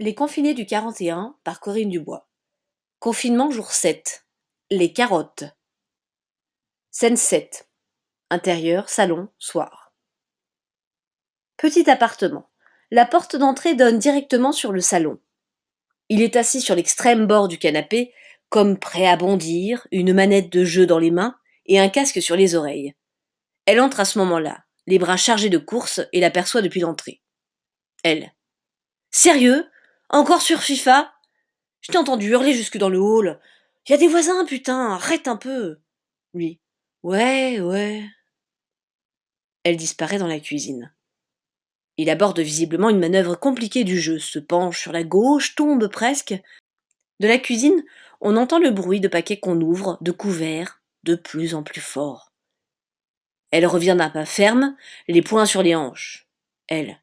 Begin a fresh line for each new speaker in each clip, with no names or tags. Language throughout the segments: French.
Les confinés du 41 par Corinne Dubois. Confinement jour 7. Les carottes. Scène 7. Intérieur, salon, soir. Petit appartement. La porte d'entrée donne directement sur le salon. Il est assis sur l'extrême bord du canapé, comme prêt à bondir, une manette de jeu dans les mains et un casque sur les oreilles. Elle entre à ce moment-là, les bras chargés de courses, et l'aperçoit depuis l'entrée. Elle. Sérieux? Encore sur FIFA? Je t'ai entendu hurler jusque dans le hall. Y a des voisins, putain, arrête un peu. Lui. Ouais, ouais. Elle disparaît dans la cuisine. Il aborde visiblement une manœuvre compliquée du jeu, se penche sur la gauche, tombe presque. De la cuisine, on entend le bruit de paquets qu'on ouvre, de couverts, de plus en plus fort. Elle revient d'un pas ferme, les poings sur les hanches. Elle.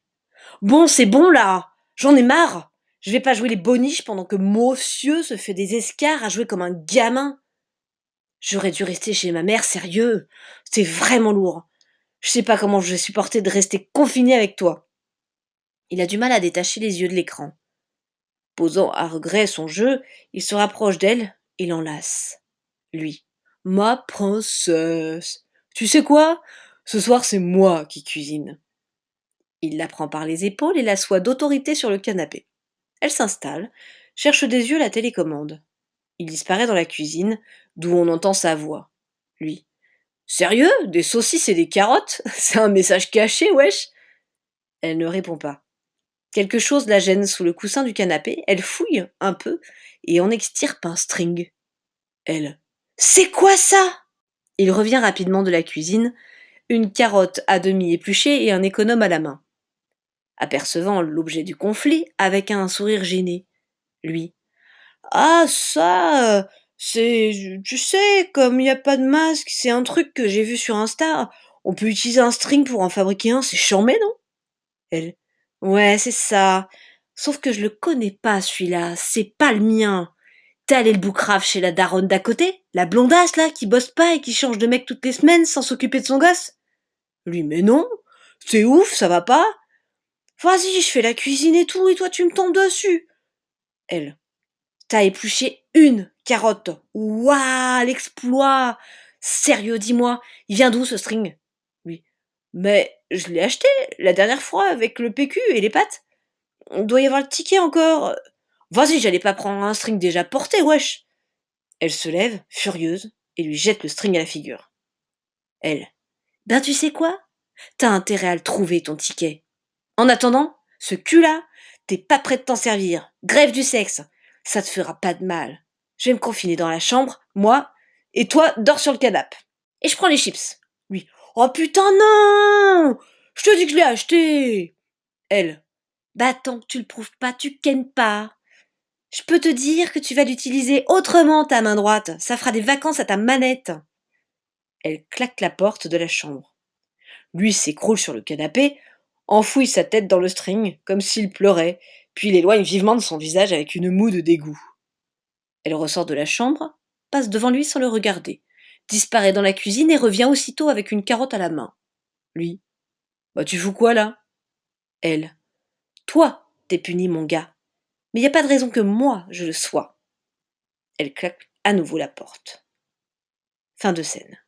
Bon, c'est bon là J'en ai marre je vais pas jouer les boniches pendant que Monsieur se fait des escarres à jouer comme un gamin. J'aurais dû rester chez ma mère, sérieux. C'est vraiment lourd. Je sais pas comment je vais supporter de rester confiné avec toi. Il a du mal à détacher les yeux de l'écran. Posant à regret son jeu, il se rapproche d'elle et l'enlace. Lui. Ma princesse. Tu sais quoi? Ce soir, c'est moi qui cuisine. Il la prend par les épaules et l'assoit d'autorité sur le canapé. Elle s'installe, cherche des yeux la télécommande. Il disparaît dans la cuisine, d'où on entend sa voix. Lui. Sérieux? Des saucisses et des carottes? C'est un message caché, wesh Elle ne répond pas. Quelque chose la gêne sous le coussin du canapé, elle fouille un peu et en extirpe un string. Elle. C'est quoi ça? Il revient rapidement de la cuisine, une carotte à demi épluchée et un économe à la main apercevant l'objet du conflit avec un sourire gêné. Lui. Ah ça. C'est. Tu sais, comme il n'y a pas de masque, c'est un truc que j'ai vu sur Insta. On peut utiliser un string pour en fabriquer un, c'est charmé, non? Elle. Ouais, c'est ça. Sauf que je le connais pas, celui-là. C'est pas le mien. T'es allé le boucrave chez la daronne d'à côté La blondasse, là, qui bosse pas et qui change de mec toutes les semaines sans s'occuper de son gosse Lui, mais non. C'est ouf, ça va pas Vas-y, je fais la cuisine et tout, et toi tu me tombes dessus. Elle. T'as épluché une carotte. Waouh, l'exploit. Sérieux, dis-moi, il vient d'où ce string? Oui. Mais je l'ai acheté la dernière fois avec le PQ et les pâtes. On doit y avoir le ticket encore. Vas-y, j'allais pas prendre un string déjà porté, wesh. Elle se lève, furieuse, et lui jette le string à la figure. Elle. Ben tu sais quoi? T'as intérêt à le trouver, ton ticket. En attendant, ce cul-là, t'es pas prêt de t'en servir. Grève du sexe. Ça te fera pas de mal. Je vais me confiner dans la chambre, moi, et toi, dors sur le canapé. Et je prends les chips. Lui. Oh putain, non! Je te dis que je l'ai acheté! Elle. Bah tant que tu le prouves pas, tu kennes pas. Je peux te dire que tu vas l'utiliser autrement, ta main droite. Ça fera des vacances à ta manette. Elle claque la porte de la chambre. Lui s'écroule sur le canapé, enfouit sa tête dans le string, comme s'il pleurait, puis l'éloigne vivement de son visage avec une moue de dégoût. Elle ressort de la chambre, passe devant lui sans le regarder, disparaît dans la cuisine et revient aussitôt avec une carotte à la main. Lui. Bah tu fous quoi là? Elle. Toi, t'es puni, mon gars. Mais y a pas de raison que moi je le sois. Elle claque à nouveau la porte. Fin de scène.